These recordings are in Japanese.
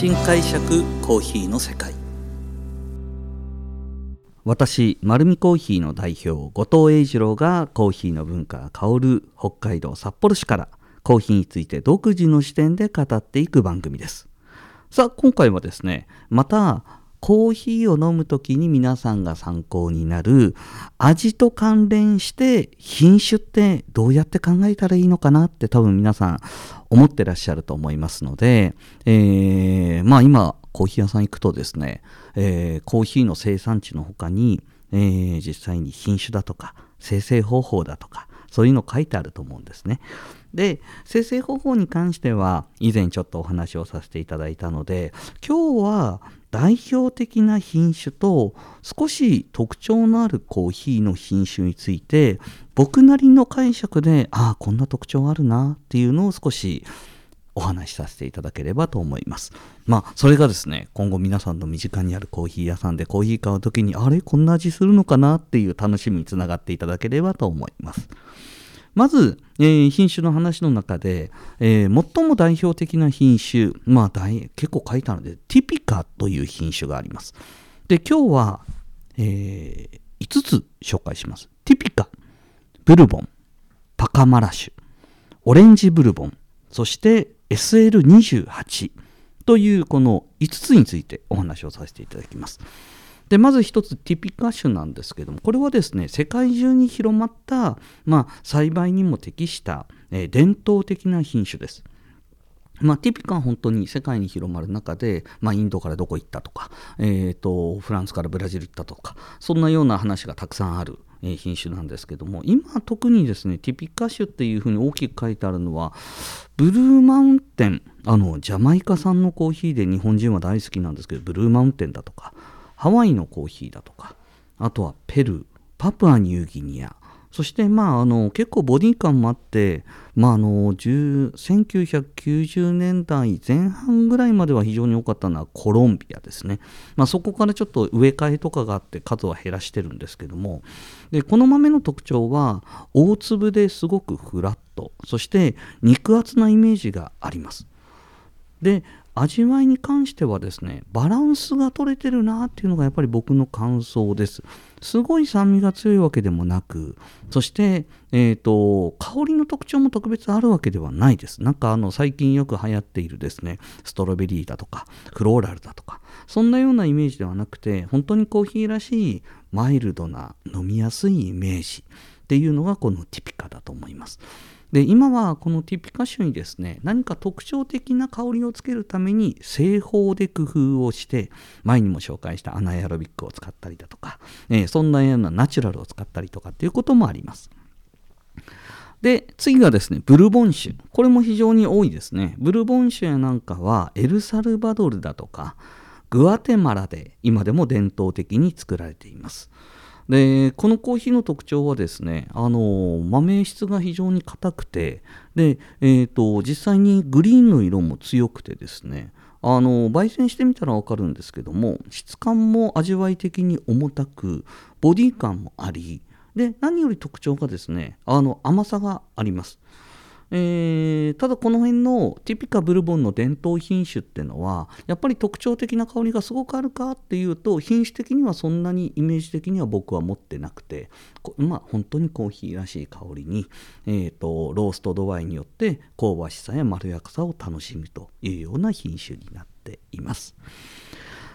新解釈コーヒーの世界。私丸るコーヒーの代表後藤英二郎がコーヒーの文化が香る北海道札幌市からコーヒーについて独自の視点で語っていく番組です。さあ今回はですねまたコーヒーを飲む時に皆さんが参考になる味と関連して品種ってどうやって考えたらいいのかなって多分皆さん思ってらっしゃると思いますので、えー、まあ今コーヒー屋さん行くとですね、えー、コーヒーの生産地の他に、えー、実際に品種だとか生成方法だとかそういうの書いてあると思うんですね。で生成方法に関しては以前ちょっとお話をさせていただいたので今日は代表的な品種と少し特徴のあるコーヒーの品種について僕なりの解釈でああこんな特徴あるなっていうのを少しお話しさせていただければと思います。まあ、それがですね、今後皆さんの身近にあるコーヒー屋さんでコーヒー買う時に、あれこんな味するのかなっていう楽しみにつながっていただければと思います。まず、えー、品種の話の中で、えー、最も代表的な品種、まあ、結構書いたので、ティピカという品種があります。で、今日は、えー、5つ紹介します。ティピカ、ブルボン、パカマラシュ、オレンジブルボン、そして SL28 というこの5つについてお話をさせていただきます。でまず一つティピカ種なんですけどもこれはですね世界中に広まった、まあ、栽培にも適した、えー、伝統的な品種です。まあ、ティピカは本当に世界に広まる中で、まあ、インドからどこ行ったとか、えーと、フランスからブラジル行ったとかそんなような話がたくさんある品種なんですけども今特にですねティピカ種っていうふうに大きく書いてあるのはブルーマウンテンあのジャマイカ産のコーヒーで日本人は大好きなんですけどブルーマウンテンだとかハワイのコーヒーだとかあとはペルーパプアニューギニア。そしてまああの結構ボディ感もあって、まあ、あの1990年代前半ぐらいまでは非常に多かったのはコロンビアですね、まあ、そこからちょっと植え替えとかがあって数は減らしてるんですけども。でこの豆の特徴は大粒ですごくフラット。そして肉厚なイメージがあります。で味わいに関してはですねバランスが取れてるなっていうのがやっぱり僕の感想です。すごい酸味が強いわけでもなくそして、えーと、香りの特徴も特別あるわけではないです。なんかあの最近よく流行っているですねストロベリーだとかフローラルだとかそんなようなイメージではなくて本当にコーヒーらしいマイルドな飲みやすいイメージっていうのがこのティピカだと思います。で今はこのティピカ種にですね何か特徴的な香りをつけるために製法で工夫をして前にも紹介したアナエアロビックを使ったりだとか、えー、そんなようなナチュラルを使ったりとかっていうこともあります。で次がですねブルボン種これも非常に多いですね。ブルボン種やなんかはエルサルバドルだとかグアテマラで今でも伝統的に作られています。でこのコーヒーの特徴はですねあの豆質が非常に硬くてで、えーと、実際にグリーンの色も強くてですねあの焙煎してみたら分かるんですけども質感も味わい的に重たくボディ感もありで何より特徴がですねあの甘さがあります。えー、ただこの辺のティピカブルボンの伝統品種っていうのはやっぱり特徴的な香りがすごくあるかっていうと品種的にはそんなにイメージ的には僕は持ってなくてまあ本当にコーヒーらしい香りに、えーと、ローストドワイによって香ばしさやまろやかさを楽しむというような品種になっています。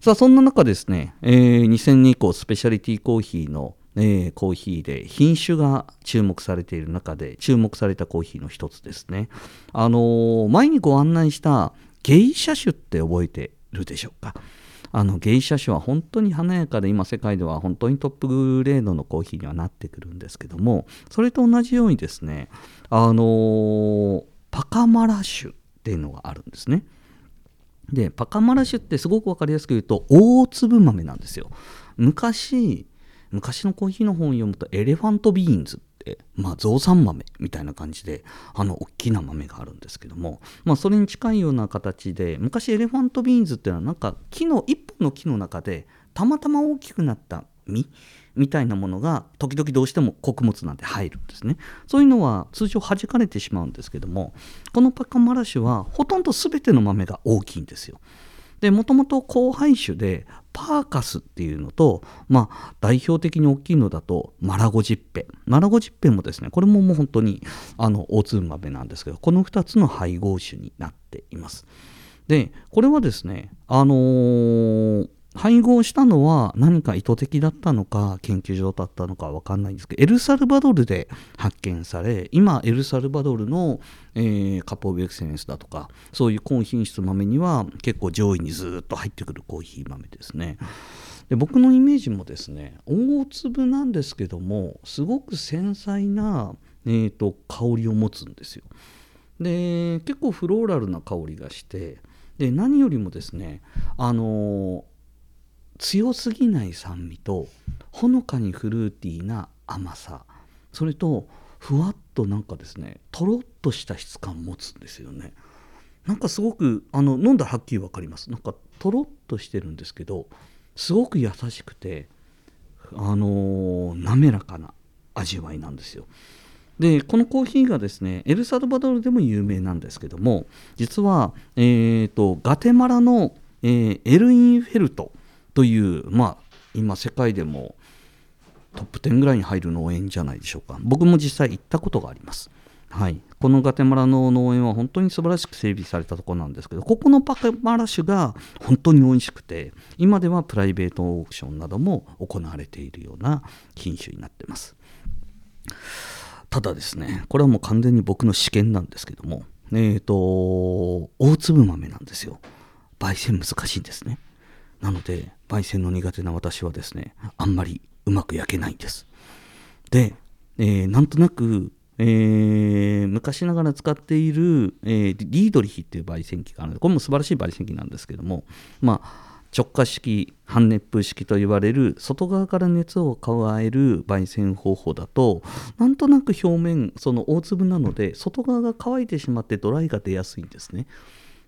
さあそんな中ですね、えー、2000年以降スペシャリティコーヒーのえー、コーヒーで品種が注目されている中で注目されたコーヒーの一つですね。あのー、前にご案内したゲイシャ種って覚えてるでしょうか？あのゲイシャ種は本当に華やかで今世界では本当にトップグレードのコーヒーにはなってくるんですけどもそれと同じようにですねあのー、パカマラ種っていうのがあるんですね。でパカマラ種ってすごく分かりやすく言うと大粒豆なんですよ。昔昔のコーヒーの本を読むとエレファントビーンズって、まあ、ゾウさん豆みたいな感じであの大きな豆があるんですけども、まあ、それに近いような形で昔エレファントビーンズっていうのはなんか木の一本の木の中でたまたま大きくなった実みたいなものが時々どうしても穀物なんて入るんですね。そういうのは通常弾かれてしまうんですけどもこのパカマラシュはほとんど全ての豆が大きいんですよ。でもともと交配種でパーカスっていうのと、まあ、代表的に大きいのだとマラゴジッペ。マラゴジッペもですねこれももう本当にあの大粒豆なんですけどこの2つの配合種になっています。でこれはですねあのー配合したのは何か意図的だったのか研究所だったのか分かんないんですけどエルサルバドルで発見され今エルサルバドルの、えー、カポーブエクセレンスだとかそういう高品質豆には結構上位にずっと入ってくるコーヒー豆ですね。で僕のイメージもですね大粒なんですけどもすごく繊細な、えーと、香りを持つんですよ。で結構フローラルな香りがしてで何よりもですねあの強すぎない酸味とほのかにフルーティーな甘さ。それとふわっとなんかですねとろっとした質感を持つんですよね。なんかすごくあの飲んだらはっきり分かります。なんかとろっとしてるんですけどすごく優しくてあのー、滑らかな味わいなんですよ。でこのコーヒーがですねエルサルバドルでも有名なんですけども実は、えーと、ガテマラの、えー、エルインフェルトというまあ今世界でもトップ10ぐらいに入る農園じゃないでしょうか。僕も実際行ったことがあります。はい、このガテマラの農園は本当に素晴らしく整備されたところなんですけどここのパケマラ種が本当に美味しくて今ではプライベートオークションなども行われているような品種になってます。ただですねこれはもう完全に僕の試験なんですけどもえっ、ー、と大粒豆なんですよ。焙煎難しいんですね。なので焙煎の苦手な私はですねあんまりうまく焼けないんです。で、えー、なんとなく、えー、昔ながら使っている、えー、リードリヒっていう焙煎機があるのでこれも素晴らしい焙煎機なんですけどもまあ直下式半熱風式と言われる外側から熱を加える焙煎方法だとなんとなく表面その大粒なので外側が乾いてしまってドライが出やすいんですね。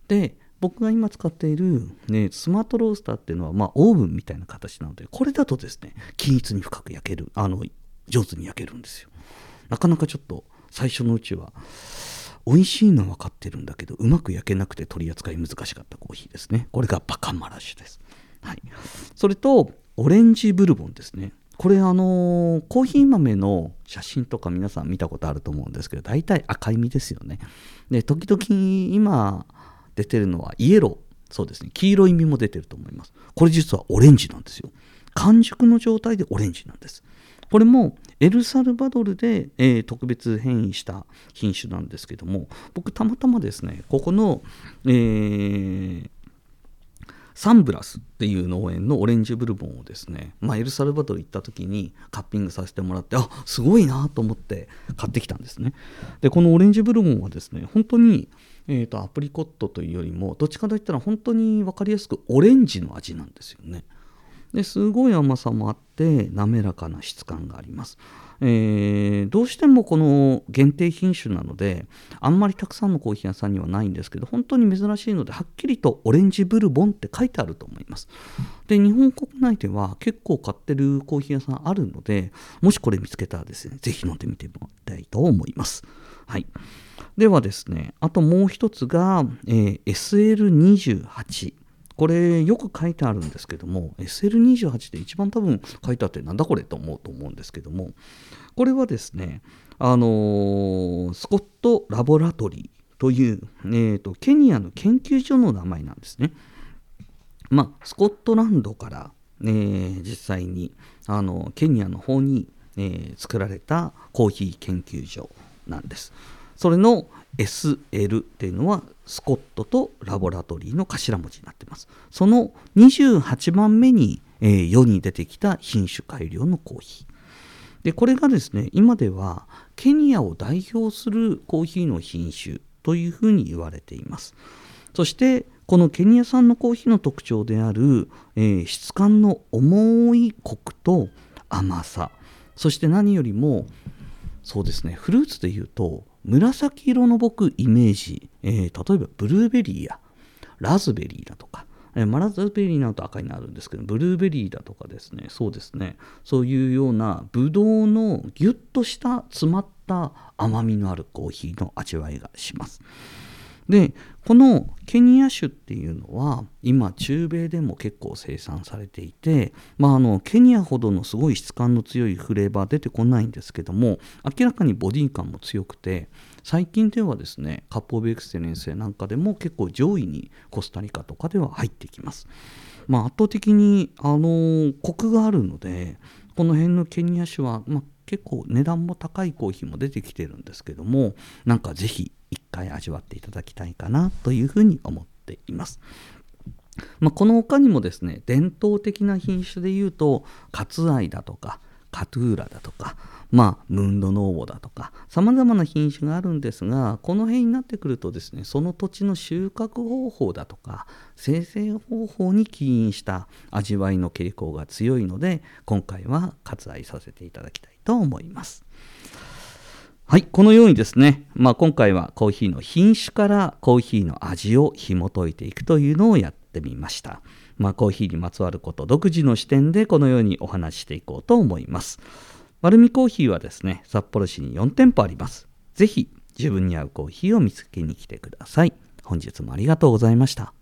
で僕が今使っている、ね、スマートロースターっていうのは、まあ、オーブンみたいな形なのでこれだとですね均一に深く焼けるあの上手に焼けるんですよ。なかなかちょっと最初のうちは美味しいのは分かってるんだけどうまく焼けなくて取り扱い難しかったコーヒーですね。これがバカマラッシュです、はい、それとオレンジブルボンですね。これあのー、コーヒー豆の写真とか皆さん見たことあると思うんですけど大体赤い実ですよね。で時々今出てるのはイエロー。そうですね。黄色い実も出てると思います。これ実はオレンジなんですよ。完熟の状態でオレンジなんです。これもエルサルバドルで、えー、特別変異した品種なんですけども僕たまたまですねここの、えー、サンブラスっていう農園のオレンジブルボンをですね、まあ、エルサルバドル行った時にカッピングさせてもらってあすごいなと思って買ってきたんですねでこのオレンジブルボンはですね本当にえーと、アプリコットというよりもどっちかといったら本当に分かりやすくオレンジの味なんですよね。ですごい甘さもあって滑らかな質感があります。えー、どうしてもこの限定品種なのであんまりたくさんのコーヒー屋さんにはないんですけど本当に珍しいのではっきりとオレンジブルボンって書いてあると思いますで日本国内では結構買ってるコーヒー屋さんあるのでもしこれ見つけたらですね是非飲んでみてもらいたいと思いますはいではですね、あともう一つが、えー、SL28。これよく書いてあるんですけども SL28 で一番多分書いてあってなんだこれと思うと思うんですけどもこれはですねあの、スコットラボラトリーという、えーと、ケニアの研究所の名前なんですね。まあ、スコットランドから、えー、実際にあのケニアの方に、えー、作られたコーヒー研究所なんです。それの SL っていうのはスコットとラボラトリーの頭文字になっています。その28番目に、えー、世に出てきた品種改良のコーヒー。で、これがですね、今ではケニアを代表するコーヒーの品種というふうに言われています。そして、このケニア産のコーヒーの特徴である、えー、質感の重いコクと甘さ、そして何よりも、そうですね、フルーツでいうと、紫色の僕イメージ、えー、例えばブルーベリーやラズベリーだとか、えー、マ、ラズベリーなると赤になるんですけどブルーベリーだとかですね。そうですね。そういうようなブドウのギュッとした詰まった甘みのあるコーヒーの味わいがします。でこのケニア種っていうのは今中米でも結構生産されていて、まあ、あのケニアほどのすごい質感の強いフレーバー出てこないんですけども明らかにボディ感も強くて最近ではですねカップオブエクセレンスなんかでも結構上位にコスタリカとかでは入ってきます。まあ、圧倒的にあのコクがあるのでこの辺のケニア種は、まあ、結構値段も高いコーヒーも出てきてるんですけどもなんかぜひ一回味わっていただきたいかなというふうに思っています。まあ、この他にもですね伝統的な品種でいうとカツアイだとかカトゥーラだとかまあ、ムンドノーボだとかさまざまな品種があるんですがこの辺になってくるとですねその土地の収穫方法だとか生成方法に起因した味わいの傾向が強いので今回は割愛させていただきたいと思います。はい、このようにですね、まあ、今回はコーヒーの品種からコーヒーの味を紐解いていくというのをやってみました。まあ、コーヒーにまつわること独自の視点でこのようにお話ししていこうと思います。丸見コーヒーはですね、札幌市に4店舗あります。ぜひ自分に合うコーヒーを見つけに来てください。本日もありがとうございました。